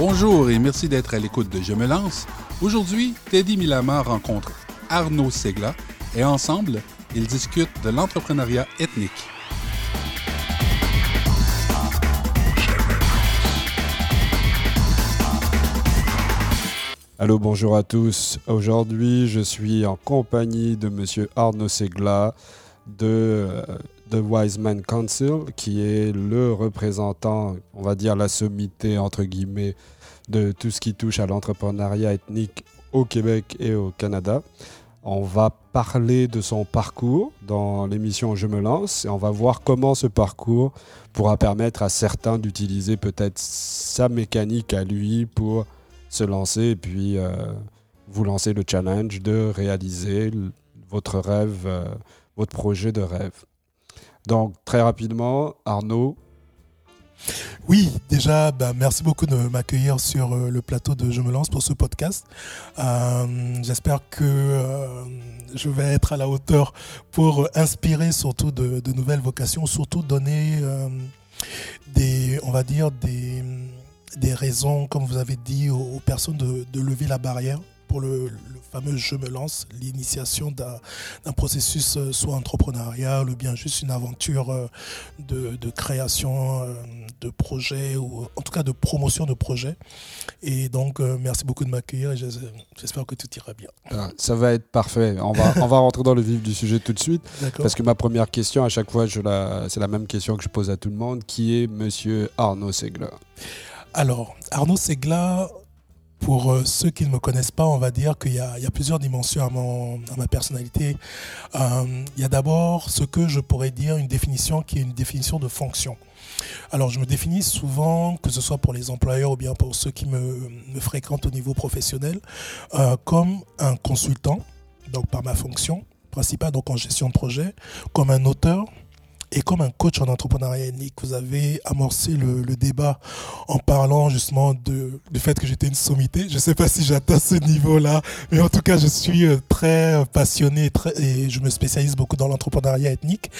Bonjour et merci d'être à l'écoute de Je me lance. Aujourd'hui, Teddy Milama rencontre Arnaud Segla et ensemble, ils discutent de l'entrepreneuriat ethnique. Allô, bonjour à tous. Aujourd'hui, je suis en compagnie de Monsieur Arnaud Segla de The euh, Wise Man Council, qui est le représentant, on va dire la sommité entre guillemets, de tout ce qui touche à l'entrepreneuriat ethnique au Québec et au Canada. On va parler de son parcours dans l'émission Je me lance et on va voir comment ce parcours pourra permettre à certains d'utiliser peut-être sa mécanique à lui pour se lancer et puis euh, vous lancer le challenge de réaliser votre rêve, euh, votre projet de rêve. Donc très rapidement, Arnaud, oui, déjà, bah, merci beaucoup de m'accueillir sur euh, le plateau de Je me lance pour ce podcast. Euh, j'espère que euh, je vais être à la hauteur pour inspirer surtout de, nouvelles vocations, surtout donner des, on va dire, des, raisons, comme vous avez dit, aux, personnes de lever la barrière pour le, fameux Je me lance, l'initiation d'un processus euh, soit entrepreneurial ou bien juste une aventure euh, de, création euh, de projet ou en tout cas de promotion de projet. Et donc, merci beaucoup de m'accueillir et j'espère que tout ira bien. Ah, ça va être parfait. On va, on va rentrer dans le vif du sujet tout de suite. Parce que ma première question, à chaque fois, c'est la même question que je pose à tout le monde, qui est Monsieur Arnaud Segla? Alors, Arnaud Segla, pour euh, ceux qui ne me connaissent pas, on va dire qu'il y, a plusieurs dimensions à, ma personnalité. Euh, il y a d'abord ce que je pourrais dire une définition qui est une définition de fonction. Alors, je me définis souvent, que ce soit pour les employeurs ou bien pour ceux qui me, fréquentent au niveau professionnel, euh, comme un consultant, donc par ma fonction principale, donc en gestion de projet, comme un auteur, et comme un coach en entrepreneuriat ethnique, vous avez amorcé le, débat en parlant justement de, du fait que j'étais une sommité. Je ne sais pas si j'atteins ce niveau-là, mais en tout cas, je suis euh, très passionné et je me spécialise beaucoup dans l'entrepreneuriat ethnique.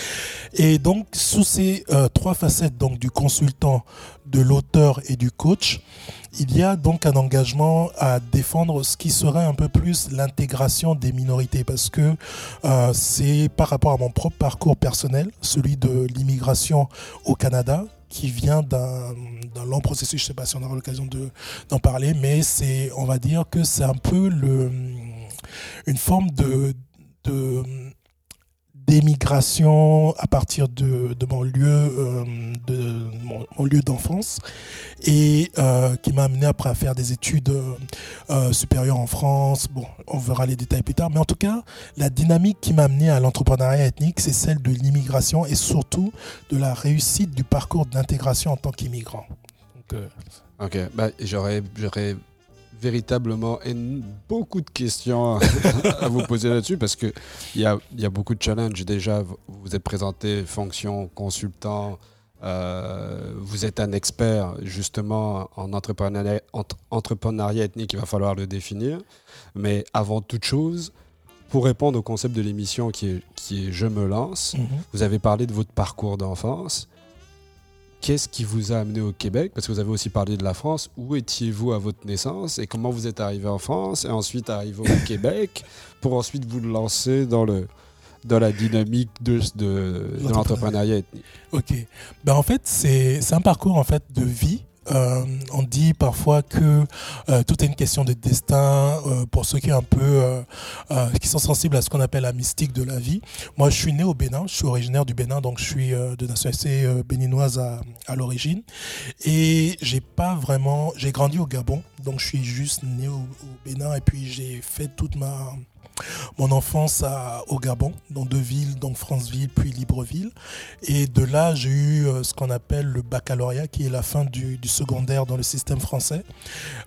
Et donc, sous ces euh, trois facettes, donc du consultant, de l'auteur et du coach, il y a donc un engagement à défendre ce qui serait un peu plus l'intégration des minorités parce que euh, c'est par rapport à mon propre parcours personnel, celui de l'immigration au Canada, qui vient d'un long processus. Je ne sais pas si on aura l'occasion d'en parler, mais on va dire que c'est un peu une forme de d'émigration à partir de, mon lieu euh, de mon, lieu d'enfance et euh, qui m'a amené après à faire des études euh, supérieures en France. Bon, on verra les détails plus tard, mais en tout cas, la dynamique qui m'a amené à l'entrepreneuriat ethnique, c'est celle de l'immigration et surtout de la réussite du parcours d'intégration en tant qu'immigrant. ok, bah, j'aurais véritablement beaucoup de questions à vous poser là-dessus parce qu'il y a, y a beaucoup de challenges. Déjà, vous êtes présenté fonction consultant, euh, vous êtes un expert justement en entrepreneuriat, entrepreneuriat ethnique, il va falloir le définir. Mais avant toute chose, pour répondre au concept de l'émission qui est, qui est Je me lance, mhm. vous avez parlé de votre parcours d'enfance. Qu'est-ce qui vous a amené au Québec? Parce que vous avez aussi parlé de la France. Où étiez-vous à votre naissance et comment vous êtes arrivé en France et ensuite arrivé au Québec pour ensuite vous lancer dans, le, dans la dynamique de, de, de l'entrepreneuriat ethnique? Ok. Ben en fait, c'est un parcours en fait de vie euh, on dit parfois que euh, tout est une question de destin euh, pour ceux qui un peu qui sont sensibles à ce qu'on appelle la mystique de la vie. Moi, je suis né au Bénin, je suis originaire du Bénin, donc je suis de nationalité béninoise à, l'origine. Et j'ai pas vraiment, j'ai grandi au Gabon, donc je suis juste né au Bénin et puis j'ai fait toute ma mon enfance au Gabon, dans deux villes, donc Franceville puis Libreville. Et de là, j'ai eu euh, ce qu'on appelle le baccalauréat, qui est la fin du, secondaire dans le système français,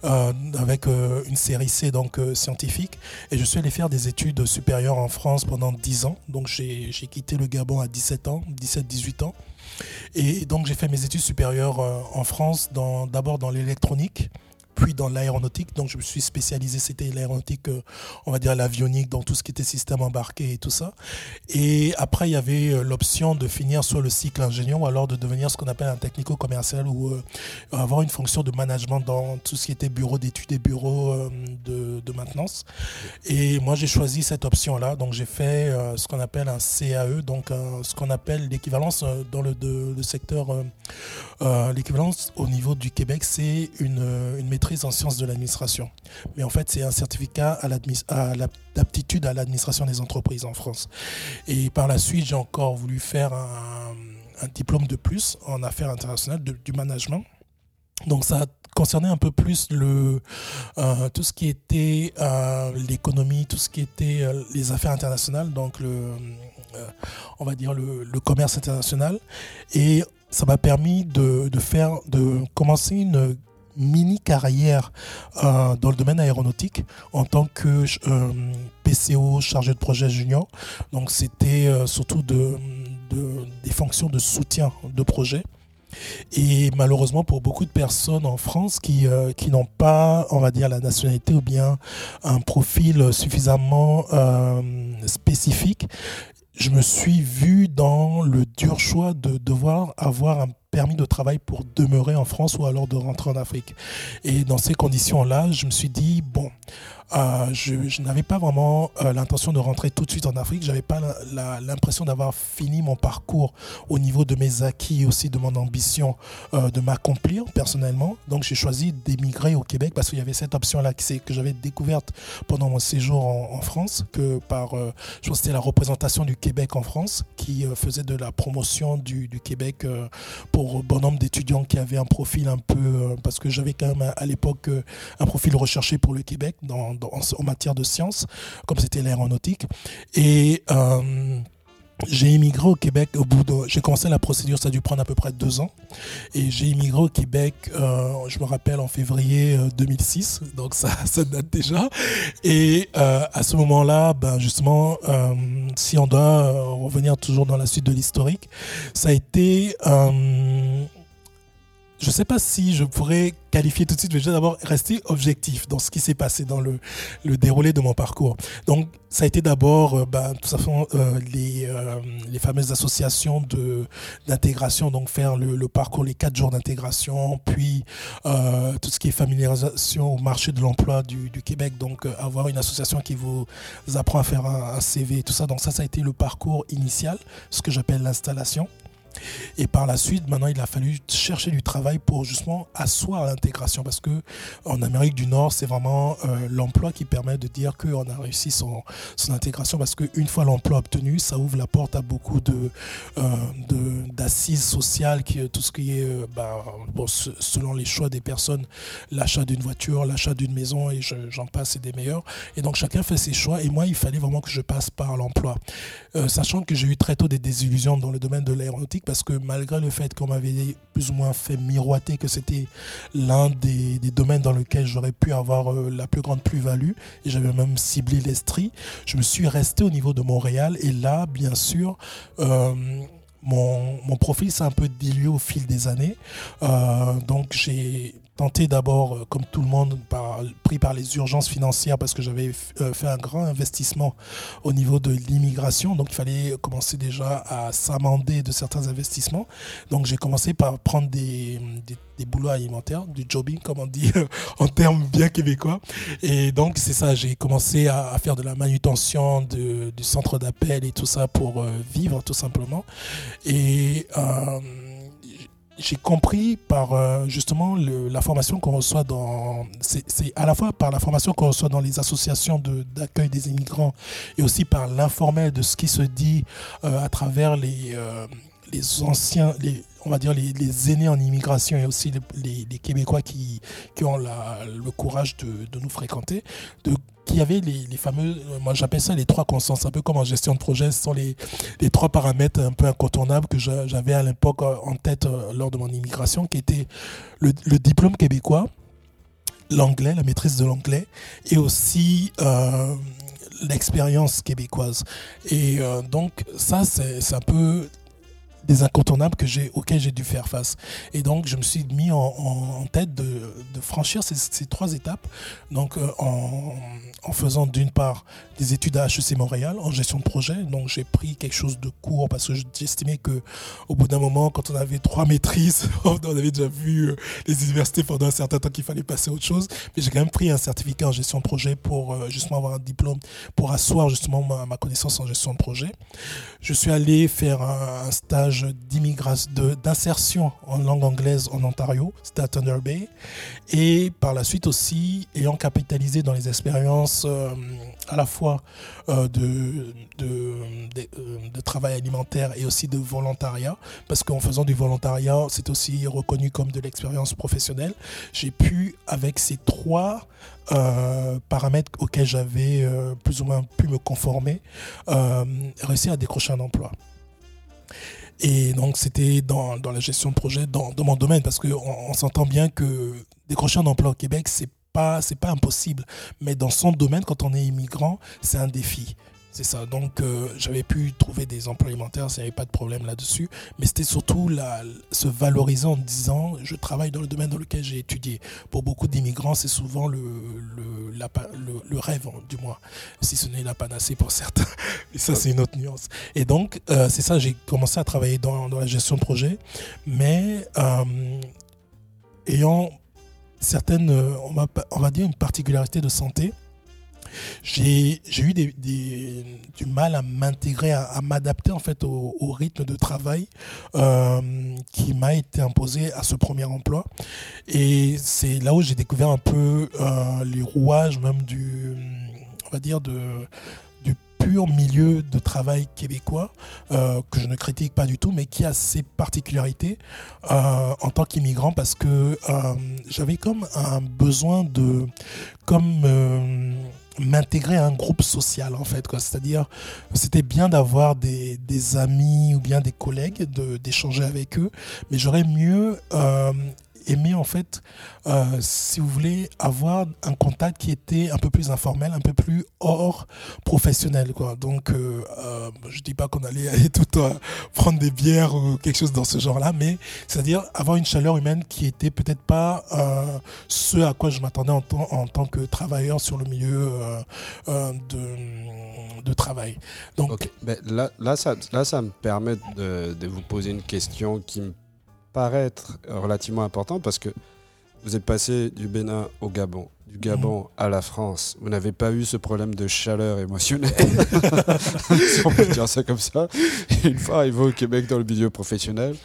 euh, avec euh, une série C donc scientifique. Et je suis allé faire des études supérieures en France pendant 10 ans. Donc j'ai quitté le Gabon à 17 ans, 17-18 ans. Et donc j'ai fait mes études supérieures en France, d'abord dans l'électronique puis dans l'aéronautique. Donc je me suis spécialisé, c'était l'aéronautique, euh, on va dire l'avionique, dans tout ce qui était système embarqué et tout ça. Et après, il y avait euh, l'option de finir sur le cycle ingénieur ou alors de devenir ce qu'on appelle un technico-commercial ou euh, avoir une fonction de management dans tout ce qui était bureau d'études et bureau de, maintenance. Et moi, j'ai choisi cette option-là. Donc j'ai fait ce qu'on appelle un CAE, donc ce qu'on appelle l'équivalence dans le, secteur, l'équivalence au niveau du Québec, c'est une, une en sciences de l'administration. Mais en fait, c'est un certificat à l'aptitude à l'administration des entreprises en France. Et par la suite, j'ai encore voulu faire un, diplôme de plus en affaires internationales, du management. Donc ça concernait un peu plus le, euh, tout ce qui était euh, l'économie, tout ce qui était euh, les affaires internationales, donc le, on va dire le, commerce international. Et ça m'a permis de, faire, de commencer une mini carrière euh, dans le domaine aéronautique en tant que euh, PCO chargé de projet junior. Donc c'était euh, surtout de, des fonctions de soutien de projet. Et malheureusement pour beaucoup de personnes en France qui, qui n'ont pas, on va dire, la nationalité ou bien un profil suffisamment spécifique, je me suis vu dans le dur choix de devoir avoir un permis de travail pour demeurer en France ou alors de rentrer en Afrique. Et dans ces conditions-là, je me suis dit, bon, euh, je, n'avais pas vraiment euh, l'intention de rentrer tout de suite en Afrique. J'avais pas l'impression d'avoir fini mon parcours au niveau de mes acquis et aussi de mon ambition euh, de m'accomplir personnellement. Donc j'ai choisi d'émigrer au Québec parce qu'il y avait cette option-là que j'avais découverte pendant mon séjour en, France, que par, je pense que c'était la représentation du Québec en France qui faisait de la promotion du, Québec pour bon nombre d'étudiants qui avaient un profil un peu, parce que j'avais quand même à, l'époque un profil recherché pour le Québec en, matière de sciences, comme c'était l'aéronautique. Et euh, j'ai immigré au Québec au bout de. J'ai commencé la procédure, ça a dû prendre à peu près deux ans. Et j'ai immigré au Québec, euh, je me rappelle, en février 2006. Euh, donc ça, date déjà. Et à ce moment-là, ben justement, si on doit revenir toujours dans la suite de l'historique, ça a été je ne sais pas si je pourrais qualifier tout de suite, mais je vais d'abord rester objectif dans ce qui s'est passé dans le, déroulé de mon parcours. Donc, ça a été d'abord euh, bah, tout simplement euh, les, euh, les fameuses associations d'intégration, donc faire le, parcours, les quatre jours d'intégration, puis tout ce qui est familiarisation au marché de l'emploi du, Québec, donc avoir une association qui vous apprend à faire un, un CV et tout ça. Donc ça, ça a été le parcours initial, ce que j'appelle l'installation. Et par la suite, maintenant, il a fallu chercher du travail pour justement asseoir l'intégration. Parce que en Amérique du Nord, c'est vraiment euh, l'emploi qui permet de dire qu'on a réussi son, son intégration. Parce qu'une fois l'emploi obtenu, ça ouvre la porte à beaucoup de, euh, d'assises sociales, qui, tout ce qui est, euh, bah, selon les choix des personnes, l'achat d'une voiture, l'achat d'une maison, et j'en passe, et des meilleurs. Et donc, chacun fait ses choix. Et moi, il fallait vraiment que je passe par l'emploi. sachant que j'ai eu très tôt des désillusions dans le domaine de l'aéronautique parce que malgré le fait qu'on m'avait plus ou moins fait miroiter que c'était l'un des, domaines dans lesquels j'aurais pu avoir euh, la plus grande plus-value, et j'avais même ciblé l'Estrie, je me suis resté au niveau de Montréal, et là, bien sûr, euh, mon, profil s'est un peu dilué au fil des années. Euh, donc j'ai tenté d'abord, euh, comme tout le monde, par, pris par les urgences financières parce que j'avais euh, fait un grand investissement au niveau de l'immigration. Donc il fallait commencer déjà à s'amender de certains investissements. Donc j'ai commencé par prendre des, des, boulots alimentaires, du jobbing comme on dit en termes bien québécois. Et donc c'est ça, j'ai commencé à, faire de la manutention de, du centre d'appel et tout ça pour euh, vivre tout simplement. Et j'ai compris par euh, justement la formation qu'on reçoit dans. C'est à la fois par la formation qu'on reçoit dans les associations d'accueil des immigrants et aussi par l'informel de ce qui se dit euh, à travers les, euh, les anciens, les, on va dire les, aînés en immigration et aussi les, Québécois qui, qui ont le courage de, nous fréquenter, de qu'il y avait les, fameux, moi j'appelle ça les trois constances, un peu comme en gestion de projet, ce sont les, les trois paramètres un peu incontournables que j'avais à l'époque euh, en tête euh, lors de mon immigration, qui était le, diplôme québécois, l'anglais, la maîtrise de l'anglais, et aussi euh, l'expérience québécoise. Et euh, donc ça, c'est un peu des incontournables auxquels j'ai dû faire face. Et donc, je me suis mis en, tête de, franchir ces, trois étapes. Donc, euh, en, faisant d'une part des études à HEC Montréal en gestion de projet. Donc, j'ai pris quelque chose de court parce que j'estimais que au bout d'un moment, quand on avait trois maîtrises, on avait déjà vu euh, les universités pendant un certain temps qu'il fallait passer à autre chose. Mais j'ai quand même pris un certificat en gestion de projet pour euh, justement avoir un diplôme pour asseoir justement ma, connaissance en gestion de projet. Je suis allé faire un stage d'insertion en langue anglaise en Ontario, c'était à Bay. Et par la suite aussi, ayant capitalisé dans les expériences euh, à la fois euh, euh, de, travail alimentaire et aussi de volontariat, parce qu'en faisant du volontariat, c'est aussi reconnu comme de l'expérience professionnelle. J'ai pu, avec ces trois paramètres auxquels j'avais plus ou moins pu me conformer, réussir à décrocher un emploi. Et donc, c'était dans, la gestion de projet, dans, dans mon domaine, parce qu'on on, s'entend bien que décrocher un emploi au Québec, c'est pas, c'est pas impossible. Mais dans son domaine, quand on est immigrant, c'est un défi. C'est ça. Donc, euh, j'avais pu trouver des emplois alimentaires, il n'y avait pas de problème là-dessus. Mais c'était surtout se valoriser en disant je travaille dans le domaine dans lequel j'ai étudié. Pour beaucoup d'immigrants, c'est souvent le, rêve, du moins, si ce n'est la panacée pour certains. Et ça, c'est une autre nuance. Et donc, euh, c'est ça, j'ai commencé à travailler dans, la gestion de projet, mais euh, ayant certaines, on va dire, une particularité de santé j'ai eu du mal à m'intégrer, à, m'adapter en fait au, rythme de travail euh, qui m'a été imposé à ce premier emploi. Et c'est là où j'ai découvert un peu euh, les rouages même du, on va dire de pur milieu de travail québécois euh, que je ne critique pas du tout, mais qui a ses particularités en tant qu'immigrant parce que j'avais comme un besoin de comme m'intégrer à un groupe social en fait c'est-à-dire c'était bien d'avoir des, des, amis ou bien des collègues d'échanger avec eux mais j'aurais mieux euh, aimé en fait, euh, si vous voulez, avoir un contact qui était un peu plus informel, un peu plus hors professionnel. Quoi. Donc, euh, euh je dis pas qu'on allait aller tout prendre des bières ou quelque chose dans ce genre-là, mais c'est-à-dire avoir une chaleur humaine qui était peut-être pas ce à quoi je m'attendais en, en, tant que travailleur sur le milieu de, de, travail. Donc, là, là, ça, là, ça me permet de, de vous poser une question qui me paraître relativement important parce que vous êtes passé du Bénin au Gabon, du Gabon à la France. Vous n'avez pas eu ce problème de chaleur émotionnelle, si on peut dire ça comme ça. une fois arrivé au Québec dans le milieu professionnel,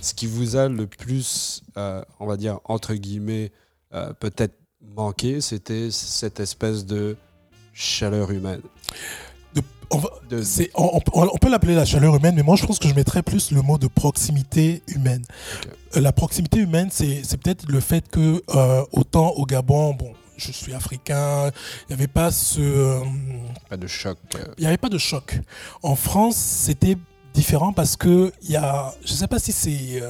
ce qui vous a le plus, euh, on va dire, entre guillemets, euh, peut-être manqué, c'était cette espèce de chaleur humaine. On, on, peut l'appeler la chaleur humaine, mais moi je pense que je mettrais plus le mot de proximité humaine. Euh, la proximité humaine, c'est peut-être le fait que euh, autant au Gabon, bon, je suis africain, il n'y avait pas ce... Euh, pas de choc. Il n'y avait pas de choc. En France, c'était différent parce que il y a, je ne sais pas si c'est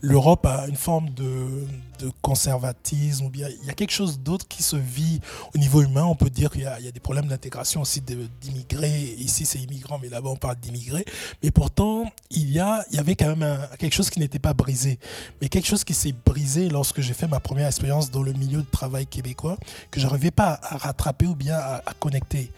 l'Europe a une forme de, de conservatisme, ou bien il y a quelque chose d'autre qui se vit au niveau humain. On peut dire qu'il y, a des problèmes d'intégration aussi d'immigrés. Ici, c'est immigrants, mais là-bas, on parle d'immigrés. Mais pourtant, il y, a, il y avait quand même quelque chose qui n'était pas brisé. Mais quelque chose qui s'est brisé lorsque j'ai fait ma première expérience dans le milieu de travail québécois, que je n'arrivais pas à rattraper ou bien à, connecter.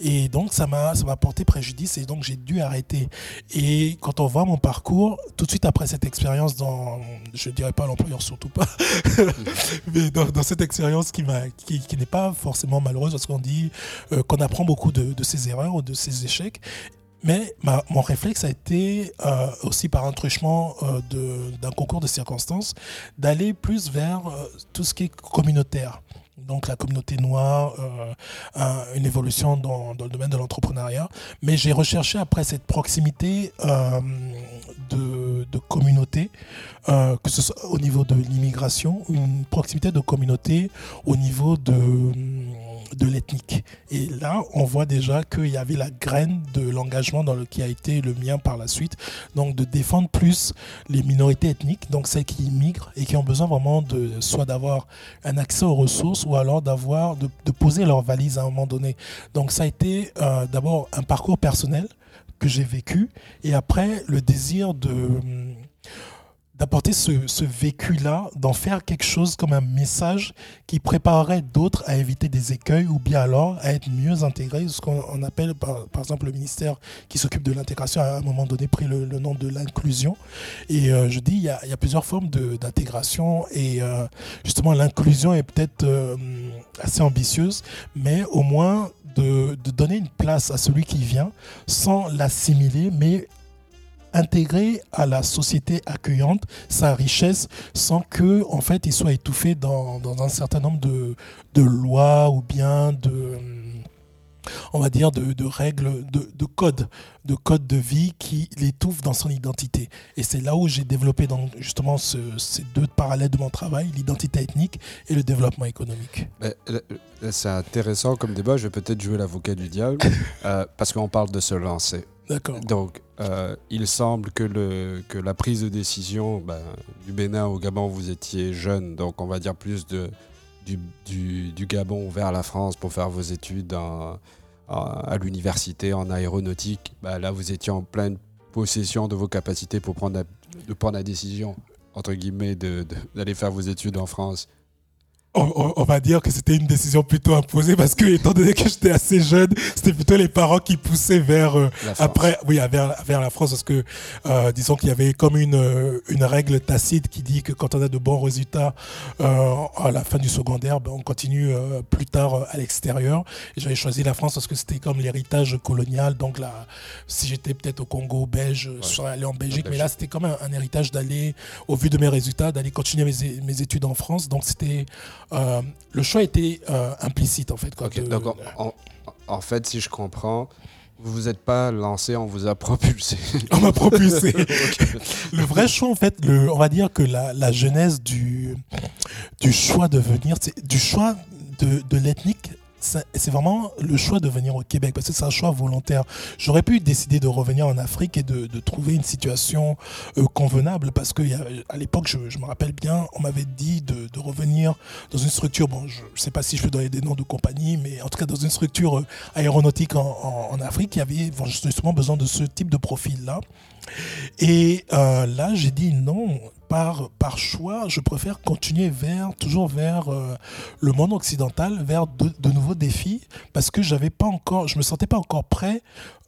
Et donc, ça m'a porté préjudice et donc j'ai dû arrêter. Et quand on voit mon parcours, tout de suite après cette expérience dans, je dirais pas l'employeur surtout pas, mais dans, cette expérience qui, n'est pas forcément malheureuse, parce qu'on dit euh, qu'on apprend beaucoup de, ses erreurs ou de ses échecs. Mais mon réflexe a été euh, aussi par un truchement euh, d'un concours de circonstances d'aller plus vers tout ce qui est communautaire donc la communauté noire, une évolution dans, le domaine de l'entrepreneuriat. Mais j'ai recherché après cette proximité de, de communauté, euh, que ce soit au niveau de l'immigration, une proximité de communauté au niveau de, de l'ethnique. Et là, on voit déjà qu'il y avait la graine de l'engagement qui a été le mien par la suite, donc de défendre plus les minorités ethniques, donc celles qui immigrent et qui ont besoin vraiment de soit d'avoir un accès aux ressources ou alors d'avoir de, poser leur valise à un moment donné. Donc ça a été euh, d'abord un parcours personnel que j'ai vécu, et après le désir de d'apporter ce, vécu-là, d'en faire quelque chose comme un message qui préparerait d'autres à éviter des écueils ou bien alors à être mieux intégrés, ce qu'on appelle par, exemple le ministère qui s'occupe de l'intégration a à un moment donné pris le, nom de l'inclusion. Et euh, je dis, il y, a, plusieurs formes d'intégration et euh, justement l'inclusion est peut-être euh, assez ambitieuse, mais au moins de, de, donner une place à celui qui vient sans l'assimiler, mais intégrer à la société accueillante sa richesse sans que en fait il soit étouffé dans, dans un certain nombre de, de, lois ou bien de on va dire de, de règles de, de codes de codes de vie qui l'étouffent dans son identité. Et c'est là où j'ai développé justement ce, ces deux parallèles de mon travail l'identité ethnique et le développement économique. C'est intéressant comme débat je vais peut-être jouer l'avocat du diable euh, parce qu'on parle de se lancer D'accord. Donc, euh, il semble que, le, que la prise de décision ben, du Bénin au Gabon, vous étiez jeune, donc on va dire plus de, du, du, Gabon vers la France pour faire vos études à l'université en aéronautique. Ben, là, vous étiez en pleine possession de vos capacités pour prendre la, de prendre la décision, entre guillemets, d'aller faire vos études en France on, va dire que c'était une décision plutôt imposée parce que étant donné que j'étais assez jeune, c'était plutôt les parents qui poussaient vers euh, après oui vers, vers la France parce que euh, disons qu'il y avait comme une euh, une règle tacite qui dit que quand on a de bons résultats à la fin du secondaire, ben, on continue plus tard à l'extérieur. Et j'avais choisi la France parce que c'était comme l'héritage colonial. Donc là, si j'étais peut-être au Congo belge, je serais allé en Belgique, mais là c'était comme un, un héritage d'aller au vu de mes résultats, d'aller continuer mes, mes études en France. Donc c'était euh, le choix était euh, implicite en fait. donc en, fait, si je comprends, vous vous êtes pas lancé, on vous a propulsé. on m'a propulsé. le vrai choix, en fait, le, on va dire que la, la genèse du, du choix de venir, du choix de, de l'ethnique c'est vraiment le choix de venir au Québec parce que c'est un choix volontaire. J'aurais pu décider de revenir en Afrique et de, trouver une situation euh, convenable parce que à l'époque, je, me rappelle bien, on m'avait dit de, revenir dans une structure, bon, je ne sais pas si je peux donner des noms de compagnie, mais en tout cas dans une structure euh, aéronautique en, Afrique qui avait justement besoin de ce type de profil-là. Et euh, là, j'ai dit non, par, choix, je préfère continuer vers, toujours vers euh, le monde occidental, vers de, nouveaux défis, parce que j'avais pas encore, je me sentais pas encore prêt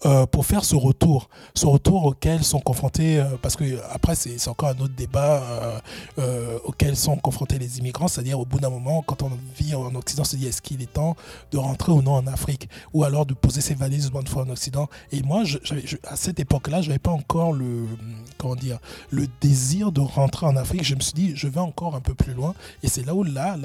euh, pour faire ce retour, ce retour auquel sont confrontés, euh, parce que après c'est encore un autre débat auquel sont confrontés les immigrants, c'est-à-dire au bout d'un moment, quand on vit en Occident, on se dit est-ce qu'il est temps de rentrer ou non en Afrique, ou alors de poser ses valises une fois en Occident. Et moi, à cette époque-là, je n'avais pas encore le, comment dire, le désir de rentrer en Afrique. Je me suis dit, je vais encore un peu plus loin, et c'est là où là,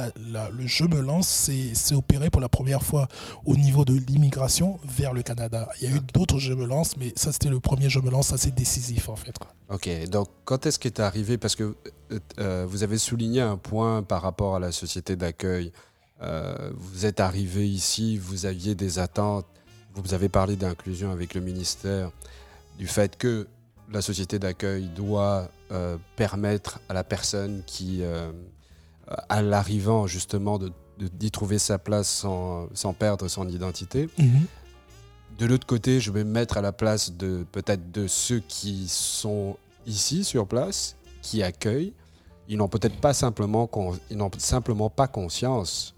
le jeu me lance, c'est opéré pour la première fois au niveau de l'immigration vers le Canada. Il y a eu d'autres je me lance, mais ça c'était le premier je me lance assez décisif en fait. Ok, donc quand est-ce que tu es arrivé? Parce que euh, euh, vous avez souligné un point par rapport à la société d'accueil. Euh, vous êtes arrivé ici, vous aviez des attentes, vous avez parlé d'inclusion avec le ministère, du fait que la société d'accueil doit permettre à la personne qui, à l'arrivant justement, d'y trouver sa place sans, sans perdre son identité. Mhm. De l'autre côté, je vais me mettre à la place de peut-être de ceux qui sont ici sur place, qui accueillent. Ils n'ont peut-être pas simplement, ils n'ont simplement pas conscience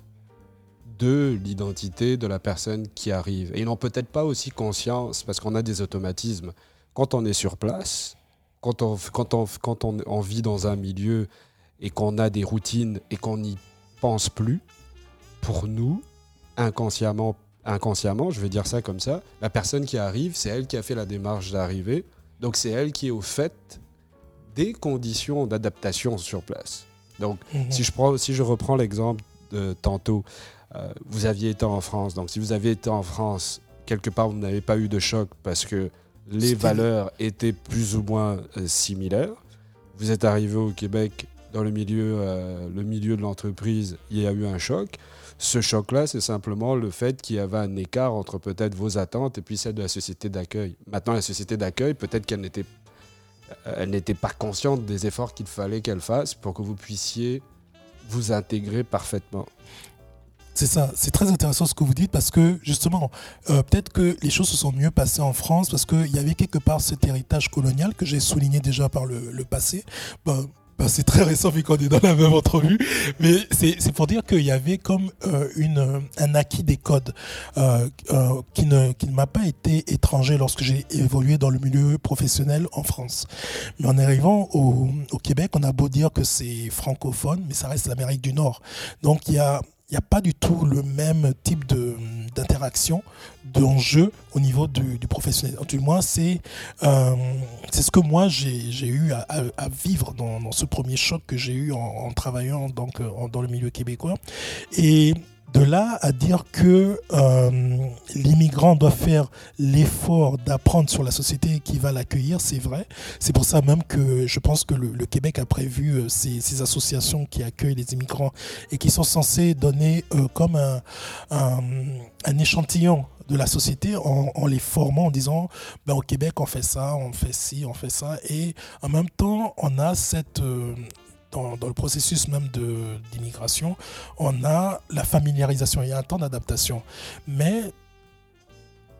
de l'identité de la personne qui arrive. Et ils n'ont peut-être pas aussi conscience, parce qu'on a des automatismes. Quand on est sur place, quand on, quand on, quand on, on vit dans un milieu et qu'on a des routines et qu'on n'y pense plus, pour nous, inconsciemment, inconsciemment, je vais dire ça comme ça, la personne qui arrive, c'est elle qui a fait la démarche d'arriver. Donc c'est elle qui est au fait des conditions d'adaptation sur place. Donc mhm. si, je prends, si je reprends l'exemple de tantôt, euh, vous aviez été en France. Donc si vous aviez été en France, quelque part, vous n'avez pas eu de choc parce que les valeurs étaient plus ou moins euh, similaires. Vous êtes arrivé au Québec dans le milieu, euh, le milieu de l'entreprise, il y a eu un choc. Ce choc-là, c'est simplement le fait qu'il y avait un écart entre peut-être vos attentes et puis celle de la société d'accueil. Maintenant, la société d'accueil, peut-être qu'elle n'était euh, elle n'était pas consciente des efforts qu'il fallait qu'elle fasse pour que vous puissiez vous intégrer parfaitement. C'est ça, c'est très intéressant ce que vous dites parce que justement, euh, peut-être que les choses se sont mieux passées en France parce qu'il y avait quelque part cet héritage colonial que j'ai souligné déjà par le, passé. Ben, ben, c'est très récent vu qu'on est dans la même entrevue, mais c'est pour dire qu'il y avait comme euh, une, un acquis des codes euh, qui ne, qui m'a pas été étranger lorsque j'ai évolué dans le milieu professionnel en France. Mais en arrivant au, au Québec, on a beau dire que c'est francophone, mais ça reste l'Amérique du Nord. Donc il y a il n'y a pas du tout le même type d'interaction, d'enjeu au niveau du, professionnel. Du moins, c'est euh, ce que moi j'ai eu à, vivre dans, ce premier choc que j'ai eu en, travaillant donc, dans le milieu québécois. Et de là à dire que euh, l'immigrant doit faire l'effort d'apprendre sur la société qui va l'accueillir, c'est vrai. C'est pour ça même que je pense que le, Québec a prévu euh, ces, associations qui accueillent les immigrants et qui sont censées donner euh, comme un, échantillon de la société en, les formant en disant ben, au Québec on fait ça, on fait ci, on fait ça et en même temps on a cette dans, le processus même d'immigration, on a la familiarisation, il y a un temps d'adaptation. Mais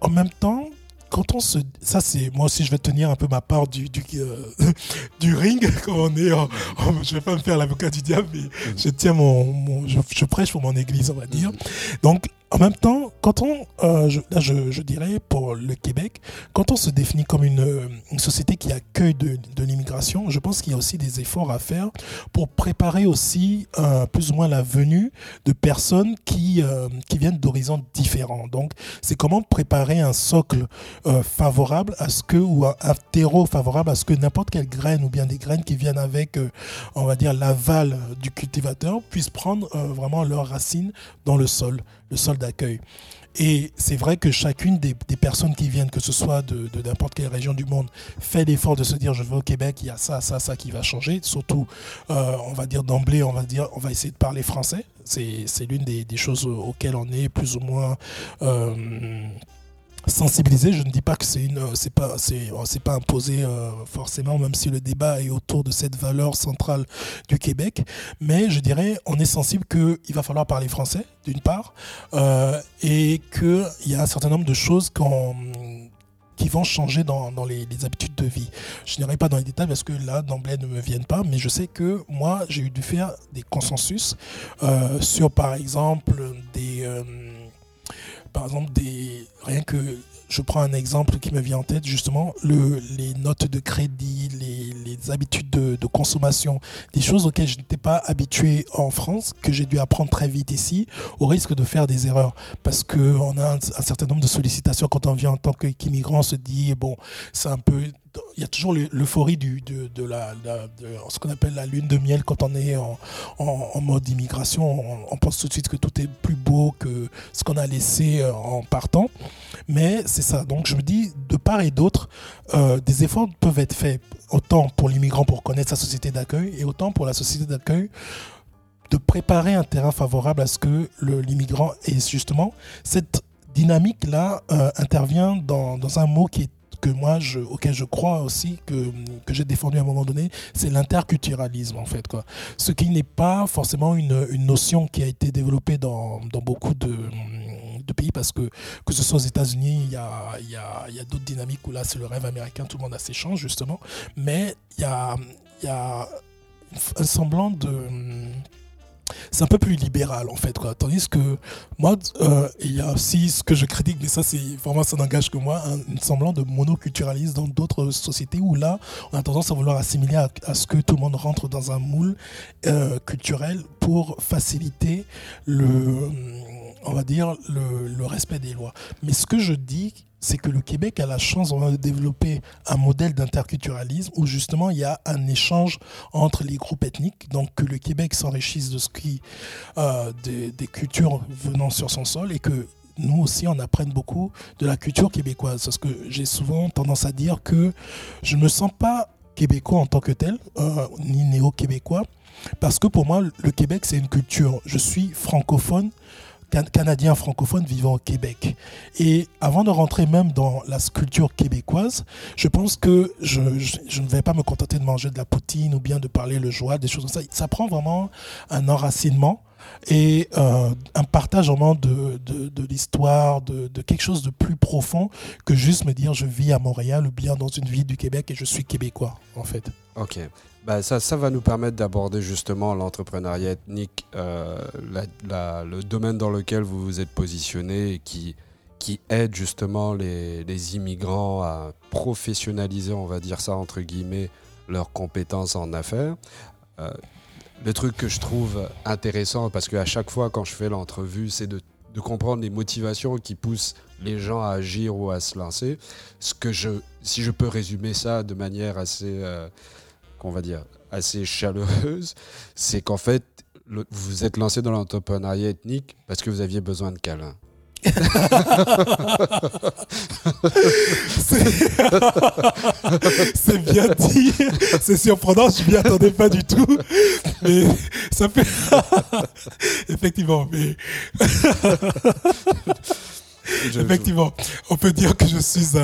en même temps, quand on se. Ça, c'est. Moi aussi, je vais tenir un peu ma part du, du, euh, du ring, quand on est. En, je vais pas me faire l'avocat du diable, mais je tiens mon. je, je, prêche pour mon église, on va dire. Donc, en même temps, quand on, euh, je, là je, dirais pour le Québec, quand on se définit comme une, société qui accueille de, l'immigration, je pense qu'il y a aussi des efforts à faire pour préparer aussi euh, plus ou moins la venue de personnes qui, euh, qui viennent d'horizons différents. Donc, c'est comment préparer un socle favorable à ce que, ou un, terreau favorable à ce que n'importe quelle graine ou bien des graines qui viennent avec, on va dire, l'aval du cultivateur puissent prendre vraiment leurs racines dans le sol le sol d'accueil. Et c'est vrai que chacune des, personnes qui viennent, que ce soit de, n'importe quelle région du monde, fait l'effort de se dire je vais au Québec, il y a ça, ça, ça qui va changer. Surtout, euh, on va dire d'emblée, on va dire, on va essayer de parler français. C'est l'une des, choses auxquelles on est plus ou moins euh, sensibiliser. Je ne dis pas que c'est une, c'est pas, c'est, c'est pas imposé euh, forcément, même si le débat est autour de cette valeur centrale du Québec. Mais je dirais, on est sensible qu'il va falloir parler français, d'une part, euh, et qu'il y a un certain nombre de choses qui vont changer dans, dans les, habitudes de vie. Je n'irai pas dans les détails parce que là, d'emblée, ne me viennent pas, mais je sais que moi, j'ai eu dû faire des consensus euh, sur, par exemple, des par exemple, des, rien que je prends un exemple qui me vient en tête, justement, le, les notes de crédit, les, habitudes de, consommation, des choses auxquelles je n'étais pas habitué en France, que j'ai dû apprendre très vite ici, au risque de faire des erreurs. Parce qu'on a un, certain nombre de sollicitations quand on vient en tant qu'immigrant, on se dit, bon, c'est un peu il y a toujours l'euphorie de, de, ce qu'on appelle la lune de miel quand on est en, en, mode immigration. On, pense tout de suite que tout est plus beau que ce qu'on a laissé euh, en partant. Mais c'est ça. Donc je me dis, de part et d'autre, euh, des efforts peuvent être faits autant pour l'immigrant pour connaître sa société d'accueil et autant pour la société d'accueil de préparer un terrain favorable à ce que l'immigrant ait justement cette dynamique-là euh, intervient dans, dans, un mot qui que moi, je, auquel je crois aussi, que, que j'ai défendu à un moment donné, c'est l'interculturalisme, en fait. Quoi. Ce qui n'est pas forcément une, une, notion qui a été développée dans, dans beaucoup de, de, pays, parce que que ce soit aux États-Unis, il y a, y a, y a d'autres dynamiques où là, c'est le rêve américain, tout le monde a ses chances, justement. Mais il y a, y a un semblant de c'est un peu plus libéral en fait tandis que moi euh, il y a aussi ce que je critique mais ça c'est vraiment ça n'engage que moi un, semblant de monoculturalisme dans d'autres sociétés où là on a tendance à vouloir assimiler à, ce que tout le monde rentre dans un moule euh, culturel pour faciliter le on va dire le, respect des lois mais ce que je dis c'est que le Québec a la chance de développer un modèle d'interculturalisme où justement il y a un échange entre les groupes ethniques, donc que le Québec s'enrichisse de ce qui, euh, des, cultures venant sur son sol et que nous aussi on apprenne beaucoup de la culture québécoise. Parce que j'ai souvent tendance à dire que je ne me sens pas québécois en tant que tel, euh, ni néo-québécois, parce que pour moi le Québec c'est une culture. Je suis francophone Canadien francophone vivant au Québec. Et avant de rentrer même dans la sculpture québécoise, je pense que je, ne vais pas me contenter de manger de la poutine ou bien de parler le joie, des choses comme ça. Ça prend vraiment un enracinement et euh, un partage vraiment de, de, l'histoire, de, de, quelque chose de plus profond que juste me dire je vis à Montréal ou bien dans une ville du Québec et je suis québécois, en fait. Ok. Bah, ça, ça va nous permettre d'aborder justement l'entrepreneuriat ethnique, euh, le domaine dans lequel vous vous êtes positionné et qui, qui aide justement les, les, immigrants à professionnaliser, on va dire ça entre guillemets, leurs compétences en affaires. Euh, le truc que je trouve intéressant, parce qu'à chaque fois quand je fais l'entrevue, c'est de, de, comprendre les motivations qui poussent les gens à agir ou à se lancer. Ce que je, si je peux résumer ça de manière assez... Euh, on va dire, assez chaleureuse, c'est qu'en fait, vous vous êtes lancé dans l'entrepreneuriat ethnique parce que vous aviez besoin de câlins. c'est bien dit, c'est surprenant, je m'y attendais pas du tout, mais ça fait effectivement, mais Effectivement, on peut dire que je suis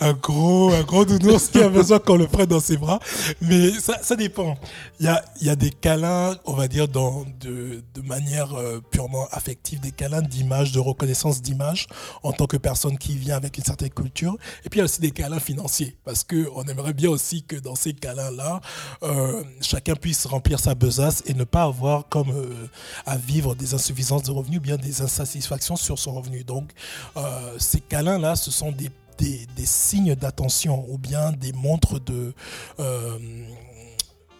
un, gros, un gros nounours qui a besoin qu'on le prenne dans ses bras, mais ça, dépend. Il y a, des câlins, on va dire, de, manière euh, purement affective, des câlins d'image, de reconnaissance d'image en tant que personne qui vient avec une certaine culture. Et puis il y a aussi des câlins financiers, parce que on aimerait bien aussi que dans ces câlins-là, euh, chacun puisse remplir sa besace et ne pas avoir comme euh, à vivre des insuffisances de revenus, bien des insatisfactions sur son revenu. Donc euh, ces câlins-là, ce sont des, signes d'attention ou bien des montres de, euh,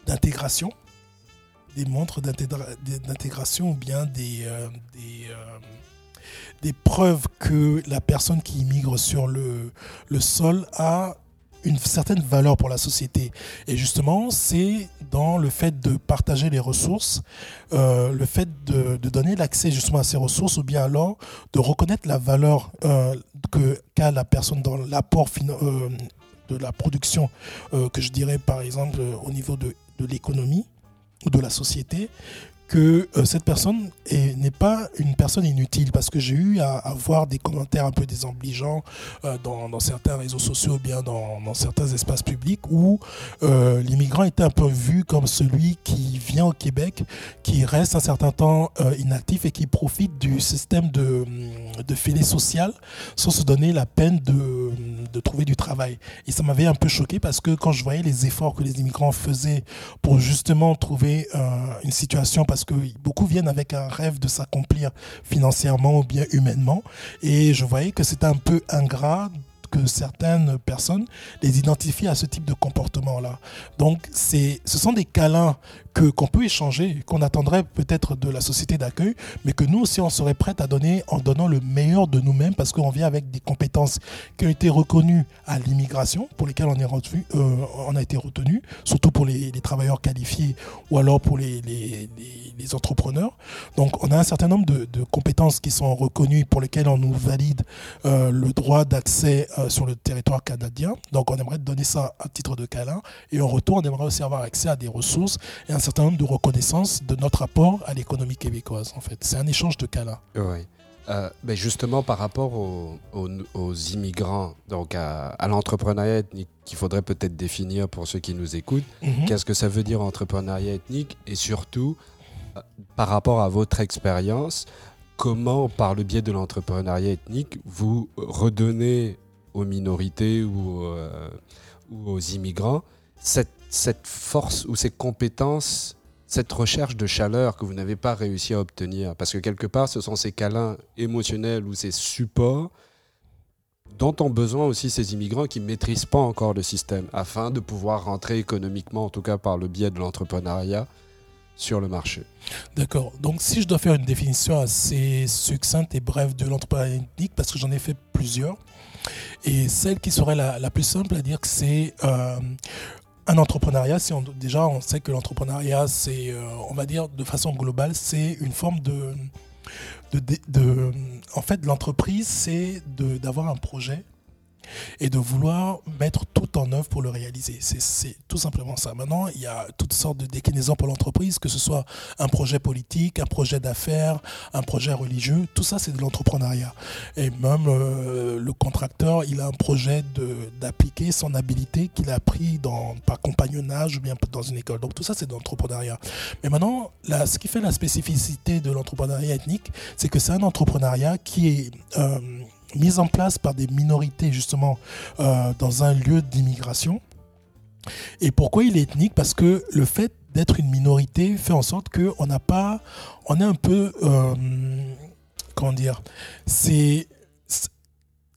d'intégration. Des montres d'intégration ou bien des, euh, des, preuves que la personne qui immigre sur le sol a une certaine valeur pour la société. Et justement, c'est dans le fait de partager les ressources, euh, le fait de, donner l'accès justement à ces ressources, ou bien alors de reconnaître la valeur euh, que qu'a la personne dans l'apport euh, de la production, que je dirais par exemple au niveau de, de l'économie ou de la société, que euh, cette personne n'est pas une personne inutile parce que j'ai eu à, voir des commentaires un peu désobligeants euh, dans, certains réseaux sociaux ou bien dans, certains espaces publics où euh, l'immigrant était un peu vu comme celui qui vient au Québec, qui reste un certain temps inactif et qui profite du système de, de filet social sans se donner la peine de, de trouver du travail. Et ça m'avait un peu choqué parce que quand je voyais les efforts que les immigrants faisaient pour justement trouver une situation, parce que beaucoup viennent avec un rêve de s'accomplir financièrement ou bien humainement. Et je voyais que c'était un peu ingrat que certaines personnes les identifient à ce type de comportement-là. Donc, ce sont des câlins que, qu'on peut échanger, qu'on attendrait peut-être de la société d'accueil, mais que nous aussi, on serait prêt à donner en donnant le meilleur de nous-mêmes parce qu'on vient avec des compétences qui ont été reconnues à l'immigration, pour lesquelles on, euh, a été retenu, surtout pour les, travailleurs qualifiés ou alors pour les, entrepreneurs. Donc, on a un certain nombre de, compétences qui sont reconnues pour lesquelles on nous valide euh, le droit d'accès euh, sur le territoire canadien. Donc on aimerait donner ça à titre de câlin. Et en retour, on aimerait aussi avoir accès à des ressources et certain nombre de reconnaissances de notre apport à l'économie québécoise. En fait, c'est un échange de câlins. Oui. Euh, ben justement, par rapport aux, aux, immigrants, donc à, l'entrepreneuriat ethnique, qu'il faudrait peut-être définir pour ceux qui nous écoutent, mhm. qu'est-ce que ça veut dire entrepreneuriat ethnique? Et surtout, euh, par rapport à votre expérience, comment, par le biais de l'entrepreneuriat ethnique, vous redonnez aux minorités ou, euh, ou aux immigrants, cette, cette, force ou ces compétences, cette recherche de chaleur que vous n'avez pas réussi à obtenir? Parce que quelque part, ce sont ces câlins émotionnels ou ces supports dont ont besoin aussi ces immigrants qui ne maîtrisent pas encore le système, afin de pouvoir rentrer économiquement, en tout cas par le biais de l'entrepreneuriat, sur le marché. D'accord. Donc si je dois faire une définition assez succincte et brève de l'entrepreneuriat parce que j'en ai fait plusieurs, et celle qui serait la, plus simple à dire que c'est euh, un entrepreneuriat, si on, déjà on sait que l'entrepreneuriat, c'est, euh, on va dire de façon globale, c'est une forme de, de, en fait, l'entreprise, c'est d'avoir un projet et de vouloir mettre tout en œuvre pour le réaliser. C'est tout simplement ça. Maintenant, il y a toutes sortes de déclinaisons pour l'entreprise, que ce soit un projet politique, un projet d'affaires, un projet religieux, tout ça c'est de l'entrepreneuriat. Et même euh, le contracteur, il a un projet d'appliquer son habilité qu'il a appris par compagnonnage ou bien dans une école. Donc tout ça c'est de l'entrepreneuriat. Mais maintenant, ce qui fait la spécificité de l'entrepreneuriat ethnique, c'est que c'est un entrepreneuriat qui est... Euh, mise en place par des minorités justement euh, dans un lieu d'immigration. Et pourquoi il est ethnique? Parce que le fait d'être une minorité fait en sorte qu'on n'a pas, on est un peu, euh, comment dire, c'est,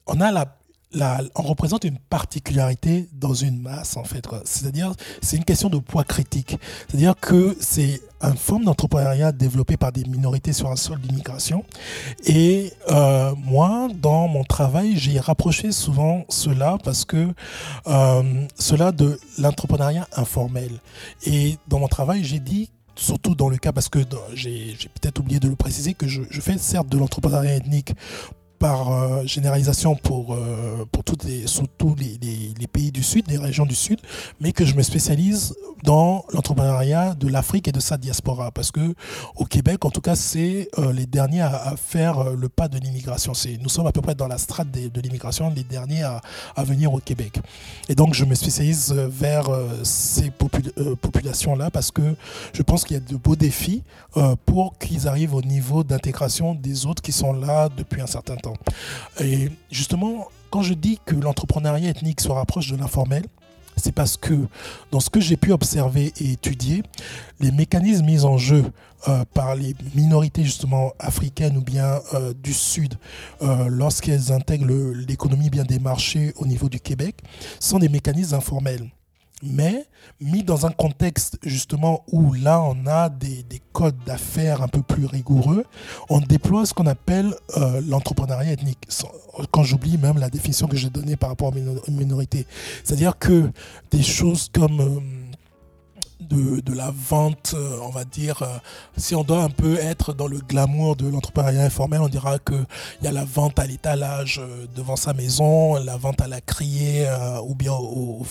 on a la, on représente une particularité dans une masse, en fait. C'est-à-dire, c'est une question de poids critique. C'est-à-dire que c'est une forme d'entrepreneuriat développée par des minorités sur un sol d'immigration. Et euh, moi, dans mon travail, j'ai rapproché souvent cela parce que euh, cela de l'entrepreneuriat informel. Et dans mon travail, j'ai dit surtout dans le cas, parce que j'ai peut-être oublié de le préciser, que je, je fais certes de l'entrepreneuriat ethnique par euh, généralisation pour, euh, pour toutes les, surtout les, les, pays du Sud, les régions du Sud, mais que je me spécialise dans l'entrepreneuriat de l'Afrique et de sa diaspora. Parce que au Québec, en tout cas, c'est euh, les derniers à, faire le pas de l'immigration. Nous sommes à peu près dans la strate de, l'immigration, les derniers à, venir au Québec. Et donc, je me spécialise vers ces populations-là parce que je pense qu'il y a de beaux défis pour qu'ils arrivent au niveau d'intégration des autres qui sont là depuis un certain temps. Et justement, quand je dis que l'entrepreneuriat ethnique se rapproche de l'informel, c'est parce que dans ce que j'ai pu observer et étudier, les mécanismes mis en jeu euh, par les minorités justement africaines ou bien euh, du Sud euh, lorsqu'elles intègrent l'économie bien des marchés au niveau du Québec sont des mécanismes informels mais mis dans un contexte justement où là on a des, codes d'affaires un peu plus rigoureux, on déploie ce qu'on appelle euh, l'entrepreneuriat ethnique. Quand j'oublie même la définition que j'ai donnée par rapport aux minorités. C'est-à-dire que des choses comme... Euh, de, la vente, euh, on va dire, euh, si on doit un peu être dans le glamour de l'entrepreneuriat informel, on dira qu'il y a la vente à l'étalage euh, devant sa maison, la vente à la criée ou bien au,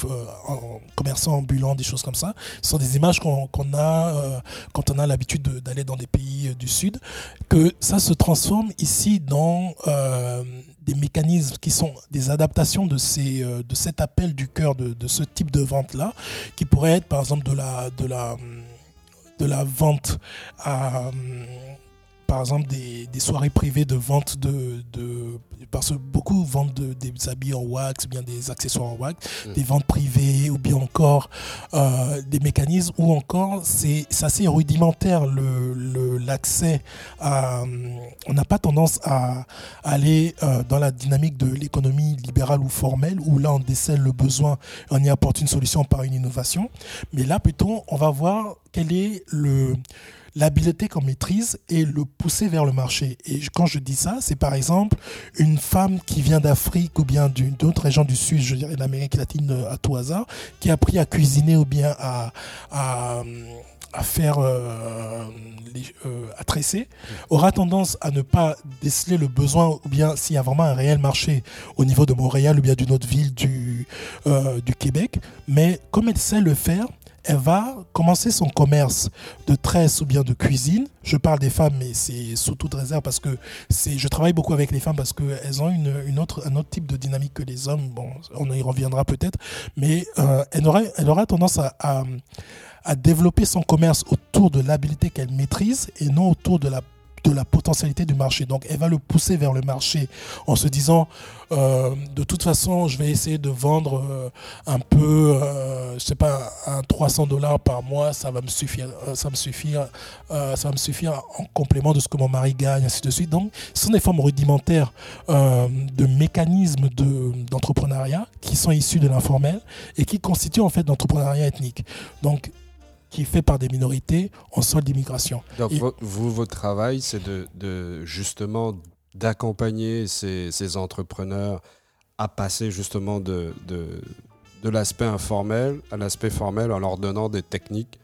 en commerçant ambulant, des choses comme ça. Ce sont des images qu'on a quand on a l'habitude d'aller dans des pays du Sud, que ça se transforme ici dans des mécanismes qui sont des adaptations de, ces, euh, de cet appel du cœur, de, ce type de vente-là, qui pourrait être par exemple de la, de la, de la vente à par exemple des, des, soirées privées de vente de, de parce que beaucoup vendent des habits en wax, bien des accessoires en wax, mm. des ventes privées ou bien encore euh, des mécanismes ou encore c'est assez rudimentaire le l'accès à on n'a pas tendance à, aller euh, dans la dynamique de l'économie libérale ou formelle où là on décèle le besoin, on y apporte une solution par une innovation, mais là plutôt on va voir quel est le l'habileté qu'on maîtrise et le pousser vers le marché. Et quand je dis ça, c'est par exemple une femme qui vient d'Afrique ou bien d'une autre région du Sud, je dirais l'Amérique latine euh, à tout hasard, qui a appris à cuisiner ou bien à, à à faire euh, euh, à tresser aura tendance à ne pas déceler le besoin ou bien s'il y a vraiment un réel marché au niveau de Montréal ou bien d'une autre ville du, du Québec mais comme elle sait le faire elle va commencer son commerce de tresse ou bien de cuisine. Je parle des femmes, mais c'est sous toute réserve parce que je travaille beaucoup avec les femmes parce qu'elles ont une, une, autre, un autre type de dynamique que les hommes. Bon, on y reviendra peut-être, mais euh, elle, aura, elle tendance à, à, à développer son commerce autour de l'habilité qu'elle maîtrise et non autour de la de la potentialité du marché. Donc elle va le pousser vers le marché en se disant euh, de toute façon je vais essayer de vendre euh, un peu euh, je sais pas un 300 dollars par mois ça va me suffire ça me suffire ça va me suffire en complément de ce que mon mari gagne ainsi de suite. Donc ce sont des formes rudimentaires de mécanismes de, d'entrepreneuriat qui sont issus de l'informel et qui constituent en fait l'entrepreneuriat ethnique. Donc qui est fait par des minorités en sol d'immigration. Donc, vous, votre travail, c'est de, justement d'accompagner ces, entrepreneurs à passer justement de, de, l'aspect informel à l'aspect formel en leur donnant des techniques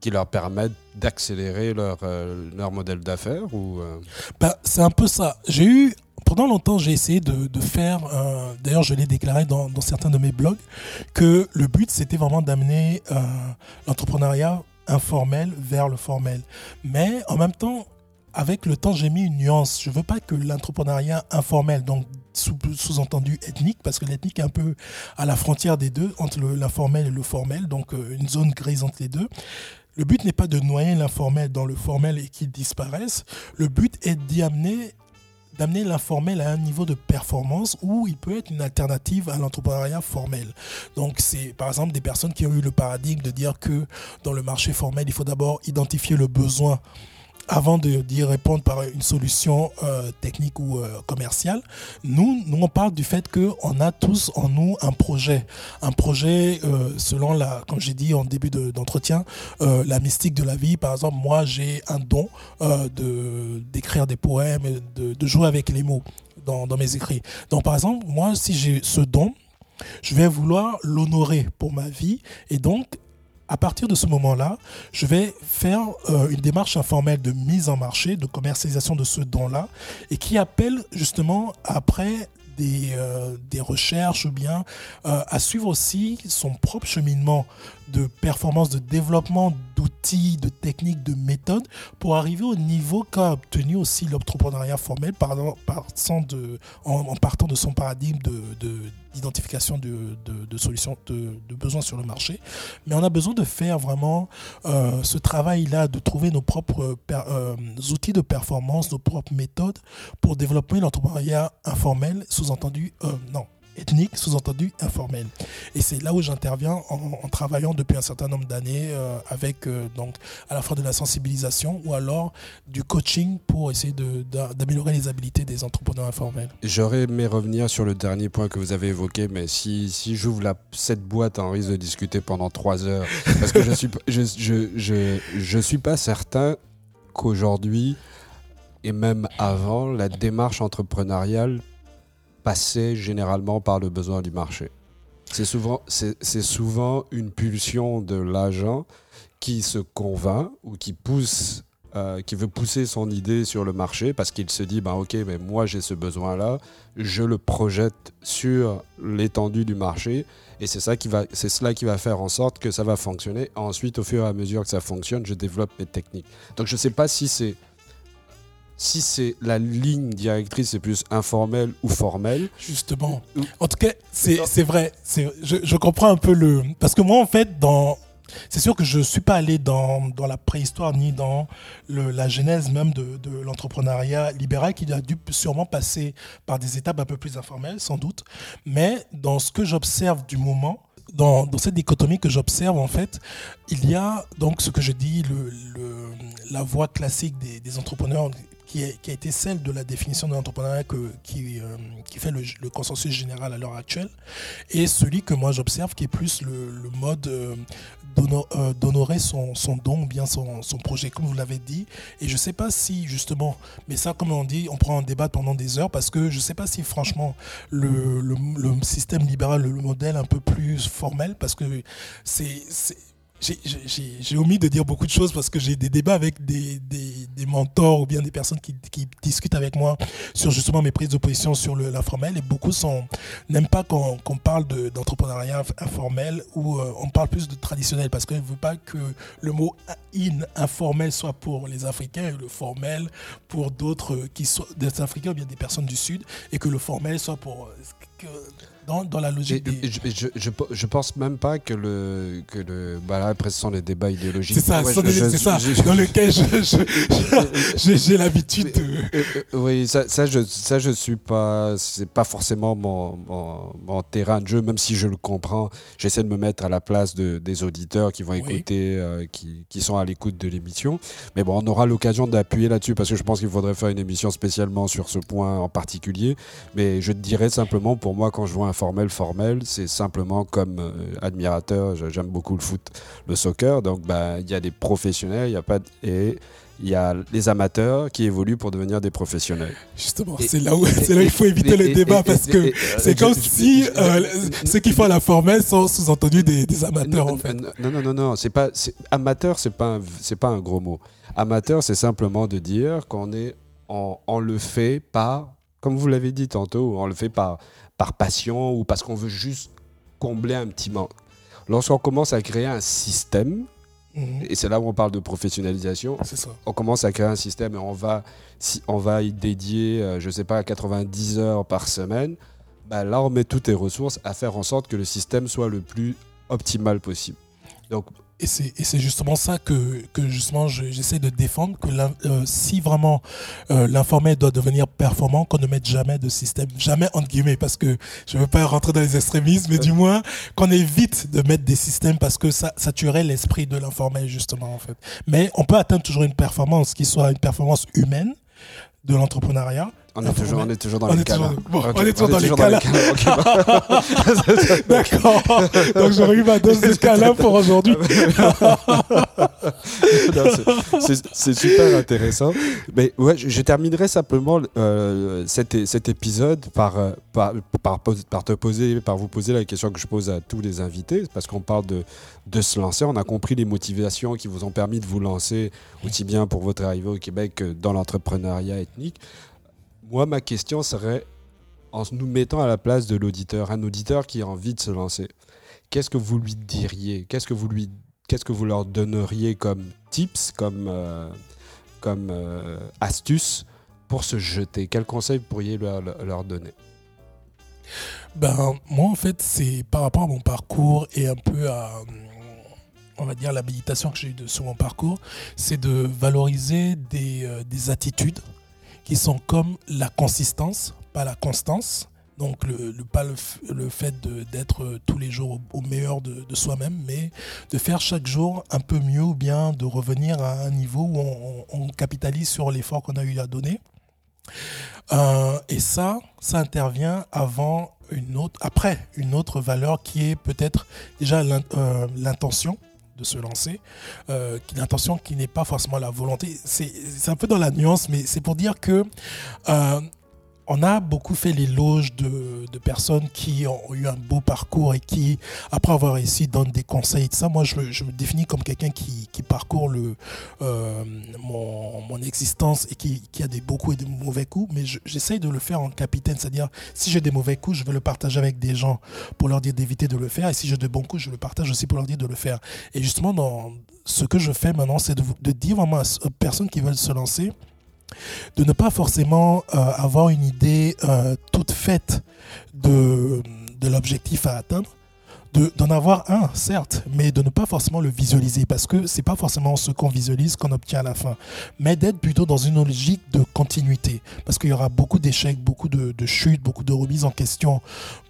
qui leur permettent d'accélérer leur, euh, leur modèle d'affaires ou bah, C'est un peu ça. J'ai eu pendant longtemps, j'ai essayé de, faire, euh, d'ailleurs je l'ai déclaré dans, certains de mes blogs, que le but c'était vraiment d'amener euh, l'entrepreneuriat informel vers le formel. Mais en même temps, avec le temps, j'ai mis une nuance. Je veux pas que l'entrepreneuriat informel, donc sous-entendu ethnique, parce que l'ethnique est un peu à la frontière des deux, entre l'informel et le formel, donc euh, une zone grise entre les deux. Le but n'est pas de noyer l'informel dans le formel et qu'il disparaisse. Le but est d'y amener d'amener l'informel à un niveau de performance où il peut être une alternative à l'entrepreneuriat formel. Donc c'est par exemple des personnes qui ont eu le paradigme de dire que dans le marché formel, il faut d'abord identifier le besoin avant d'y répondre par une solution euh, technique ou euh, commerciale, nous, nous, on parle du fait qu'on a tous en nous un projet. Un projet euh, selon, la, comme j'ai dit en début d'entretien, la mystique de la vie. Par exemple, moi, j'ai un don de d'écrire des poèmes, de, jouer avec les mots dans, dans mes écrits. Donc, par exemple, moi, si j'ai ce don, je vais vouloir l'honorer pour ma vie et donc à partir de ce moment-là, je vais faire euh, une démarche informelle de mise en marché, de commercialisation de ce don-là, et qui appelle justement après des, euh, des recherches ou bien euh, à suivre aussi son propre cheminement de performance, de développement d'outils, de techniques, de méthodes pour arriver au niveau qu'a obtenu aussi l'entrepreneuriat formel de, en, partant de son paradigme d'identification de, de, solutions, de, besoins sur le marché. Mais on a besoin de faire vraiment euh, ce travail-là, de trouver nos propres euh, outils de performance, nos propres méthodes pour développer l'entrepreneuriat informel, sous-entendu, euh, non, ethnique, sous-entendu informel. Et c'est là où j'interviens en, travaillant depuis un certain nombre d'années euh, avec euh, donc à la fois de la sensibilisation ou alors du coaching pour essayer d'améliorer les habiletés des entrepreneurs informels. J'aurais aimé revenir sur le dernier point que vous avez évoqué, mais si, si j'ouvre cette boîte, on risque de discuter pendant trois heures. Parce que je suis, je, je, je, je suis pas certain qu'aujourd'hui, et même avant, la démarche entrepreneuriale passait généralement par le besoin du marché. C'est souvent, c'est souvent une pulsion de l'agent qui se convainc ou qui pousse, euh, qui veut pousser son idée sur le marché parce qu'il se dit, ben ok, mais moi j'ai ce besoin-là, je le projette sur l'étendue du marché et c'est ça qui va, c'est cela qui va faire en sorte que ça va fonctionner. Ensuite, au fur et à mesure que ça fonctionne, je développe mes techniques. Donc je ne sais pas si c'est si c'est la ligne directrice, c'est plus informel ou formel. Justement. En tout cas, c'est vrai. Je, je, comprends un peu le. Parce que moi, en fait, dans. C'est sûr que je ne suis pas allé dans, dans, la préhistoire ni dans le, la genèse même de, de l'entrepreneuriat libéral qui a dû sûrement passer par des étapes un peu plus informelles, sans doute. Mais dans ce que j'observe du moment, dans, dans, cette dichotomie que j'observe, en fait, il y a donc ce que je dis, le, le la voie classique des, des entrepreneurs qui, a été celle de la définition de l'entrepreneuriat qui, euh, qui fait le, consensus général à l'heure actuelle, et celui que moi j'observe qui est plus le, mode euh, euh, d'honorer son, don ou bien son, son, projet, comme vous l'avez dit. Et je ne sais pas si justement, mais ça comme on dit, on prend un débat pendant des heures, parce que je ne sais pas si franchement le, le système libéral, le modèle un peu plus formel, parce que c'est j'ai omis de dire beaucoup de choses parce que j'ai des débats avec des, mentors ou bien des personnes qui, discutent avec moi sur justement mes prises de position sur l'informel. Et beaucoup n'aiment pas qu'on parle d'entrepreneuriat informel ou euh, on parle plus de traditionnel parce qu'ils ne veulent pas que le mot in informel soit pour les Africains et le formel pour d'autres qui sont des Africains ou bien des personnes du Sud et que le formel soit pour euh, dans, la logique. je, je, je, pense même pas que le. Que le bah là, après, ce sont les débats idéologiques. C'est ça, c'est ça. dans lequel j'ai l'habitude de. Euh, euh, euh, oui, ça, ça, je, ça, je suis pas. C'est pas forcément mon, mon, terrain de jeu, même si je le comprends. J'essaie de me mettre à la place de, des auditeurs qui vont écouter, qui, qui, sont à l'écoute de l'émission. Mais bon, on aura l'occasion d'appuyer là-dessus parce que je pense qu'il faudrait faire une émission spécialement sur ce point en particulier. Mais je te dirais simplement, pour moi, quand je vois un formel, formel, c'est simplement comme euh, admirateur, j'aime beaucoup le foot, le soccer, donc bah, il y a des professionnels, il y a pas et il y a les amateurs qui évoluent pour devenir des professionnels. Justement, c'est là où là il faut éviter le débat parce que c'est comme si euh, ceux qui font la formelle sont sous-entendus des, amateurs en fait. Non non non non, c'est pas amateur, c'est pas c'est pas un gros mot. Amateur, c'est simplement de dire qu'on est on, on le fait pas comme vous l'avez dit tantôt, on le fait par, par passion ou parce qu'on veut juste combler un petit manque. Lorsqu'on commence à créer un système, Mhm. et c'est là où on parle de professionnalisation, ça. on commence à créer un système et on va, si on va y dédier, euh, je sais pas, 90 heures par semaine, bah là on met toutes tes ressources à faire en sorte que le système soit le plus optimal possible. Donc Et c'est justement ça que, que justement je- j'essaie de défendre, que euh, si vraiment euh, l'informel doit devenir performant, qu'on ne mette jamais de système, jamais entre guillemets, parce que je ne veux pas rentrer dans les extrémismes, mais du moins qu'on évite de mettre des systèmes parce que ça, ça tuerait l'esprit de l'informel justement en fait. Mais on peut atteindre toujours une performance qui soit une performance humaine de l'entrepreneuriat. On est toujours, on est toujours dans On les cas toujours- bon, on est toujours dans les cas bah, D'accord. Donc j'aurais eu ma dose de pour aujourd'hui. C'est- super intéressant. Mais ouais, je, je terminerai simplement euh, cet, cet épisode par, euh, par, par, pos- par te poser, par vous poser la question que je pose à tous les invités, parce qu'on parle de, de se lancer. On a compris les motivations qui vous ont permis de vous lancer, aussi bien pour votre arrivée au Québec que dans l'entrepreneuriat ethnique. Moi, ma question serait, en nous mettant à la place de l'auditeur, un auditeur qui a envie de se lancer, qu'est-ce que vous lui diriez? Qu'est-ce que vous leur donneriez comme tips, comme, euh, comme euh, astuces pour se jeter? Quels conseils pourriez leur, leur donner? Ben, moi, en fait, c'est par rapport à mon parcours et un peu à, on va dire, l'habilitation que j'ai eue sur mon parcours, c'est de valoriser des, euh, des attitudes qui sont comme la consistance, pas la constance. Donc, le, pas le, fait d'être euh, tous les jours au, meilleur de, soi-même, mais de faire chaque jour un peu mieux ou bien de revenir à un niveau où on, capitalise sur l'effort qu'on a eu à donner. Euh, et ça, ça intervient après une autre valeur qui est peut-être déjà euh, l'intention de se lancer, euh, qui- l'intention qui n'est pas forcément la volonté. C'est c'est un peu dans la nuance, mais c'est pour dire que euh, on a beaucoup fait l'éloge de, de personnes qui ont eu un beau parcours et qui, après avoir réussi, donnent des conseils ça. Moi, je, me- définis comme quelqu'un qui, parcourt euh, mon, existence et qui, a des beaux coups et des mauvais coups, mais je- j'essaye de le faire en capitaine, c'est-à-dire si j'ai des mauvais coups, je vais le partager avec des gens pour leur dire d'éviter de le faire, et si j'ai de bons coups, je le partage aussi pour leur dire de le faire. Et justement, dans ce que je fais maintenant, c'est de, dire vraiment à- personnes qui veulent se lancer, de ne pas forcément euh, avoir une idée euh, toute faite de, de l'objectif à atteindre, de- d'en avoir un, certes, mais de ne pas forcément le visualiser, parce que c'est pas forcément ce qu'on visualise qu'on obtient à la fin, mais d'être plutôt dans une logique de continuité, parce qu'il y aura beaucoup d'échecs, beaucoup de, chutes, beaucoup de remises en question,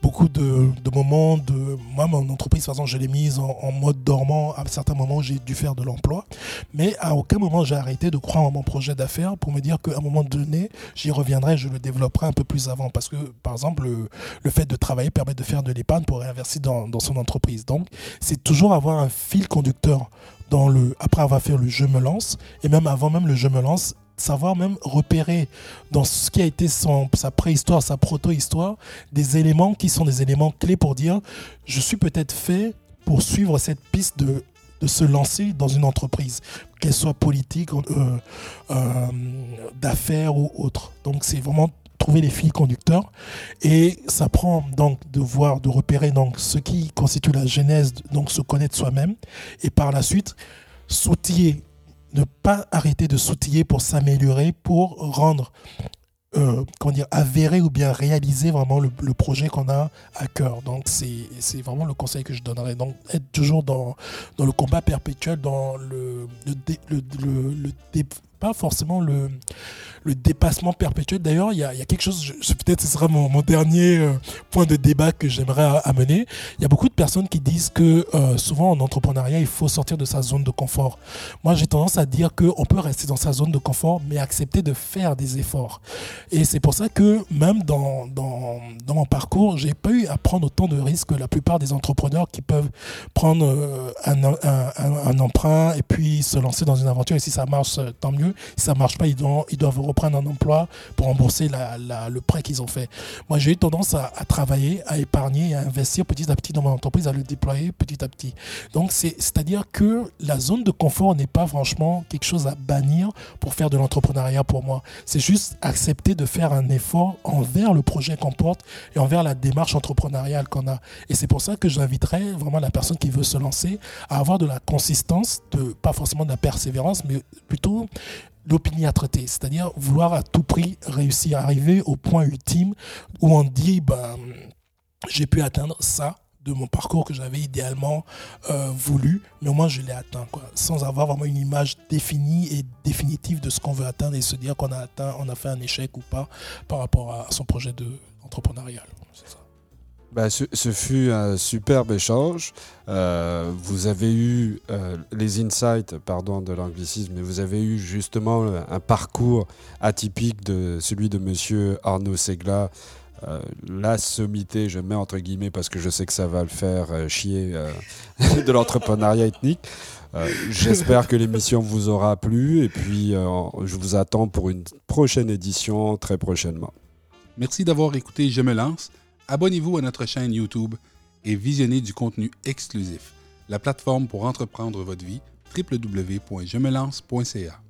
beaucoup de, moments de... Moi, mon entreprise, par exemple, je l'ai mise en, mode dormant à certains moments j'ai dû faire de l'emploi, mais à aucun moment j'ai arrêté de croire en mon projet d'affaires pour me dire qu'à un moment donné, j'y reviendrai, je le développerai un peu plus avant, parce que, par exemple, le, le fait de travailler permet de faire de l'épargne pour réinvestir dans, dans son entreprise. Donc, c'est toujours avoir un fil conducteur dans le, après avoir fait le je me lance, et même avant même le je me lance, savoir même repérer dans ce qui a été son, sa préhistoire, sa proto-histoire, des éléments qui sont des éléments clés pour dire je suis peut-être fait pour suivre cette piste de, de se lancer dans une entreprise, qu'elle soit politique, euh, euh, d'affaires ou autre. Donc c'est vraiment trouver les fils conducteurs et ça prend donc de voir, de repérer donc ce qui constitue la genèse, donc se connaître soi-même et par la suite s'outiller, ne pas arrêter de s'outiller pour s'améliorer, pour rendre euh, comment dire, avérer ou bien réaliser vraiment le, projet qu'on a à cœur. Donc, c'est vraiment le conseil que je donnerais. Donc, être toujours dans, dans le combat perpétuel, dans le, le, pas forcément le, le dépassement perpétuel. D'ailleurs, il y a, quelque chose, peut-être ce sera mon, dernier euh, point de débat que j'aimerais amener. Il y a beaucoup de personnes qui disent que euh, souvent en entrepreneuriat, il faut sortir de sa zone de confort. Moi, j'ai tendance à dire qu'on peut rester dans sa zone de confort, mais accepter de faire des efforts. Et c'est pour ça que même dans, dans, mon parcours, j'ai pas eu à prendre autant de risques que la plupart des entrepreneurs qui peuvent prendre euh, un, un, un- un emprunt et puis se lancer dans une aventure. Et si ça marche, tant mieux. Si ça marche pas, ils doivent, ils doivent reprendre un emploi pour rembourser le prêt qu'ils ont fait. Moi, j'ai eu tendance à, travailler, à épargner, à investir petit à petit dans mon entreprise, à le déployer petit à petit. Donc, c'est-à-dire que la zone de confort n'est pas franchement quelque chose à bannir pour faire de l'entrepreneuriat pour moi. C'est juste accepter de faire un effort envers le projet qu'on porte et envers la démarche entrepreneuriale qu'on a. Et c'est pour ça que j'inviterais vraiment la personne qui veut se lancer à avoir de la consistance, de, pas forcément de la persévérance, mais plutôt l'opiniâtreté, c'est-à-dire vouloir à tout prix réussir, arriver au point ultime où on dit, ben, j'ai pu atteindre ça de mon parcours que j'avais idéalement euh, voulu, mais au moins je l'ai atteint, quoi, sans avoir vraiment une image définie et définitive de ce qu'on veut atteindre et se dire qu'on a atteint, on a fait un échec ou pas par rapport à son projet de entrepreneurial. Bah, ce, fut un superbe échange. Euh, vous avez eu euh, les insights, pardon de l'anglicisme, mais vous avez eu justement un parcours atypique de celui de Monsieur Arnaud Segla. Euh, la sommité, je mets entre guillemets parce que je sais que ça va le faire chier de l'entrepreneuriat ethnique. J'espère que l'émission vous aura plu et puis je vous attends pour une prochaine édition très prochainement. Merci d'avoir écouté Je me lance abonnez-vous à notre chaîne YouTube et visionnez du contenu exclusif. La plateforme pour entreprendre votre vie, www.jemelance.ca.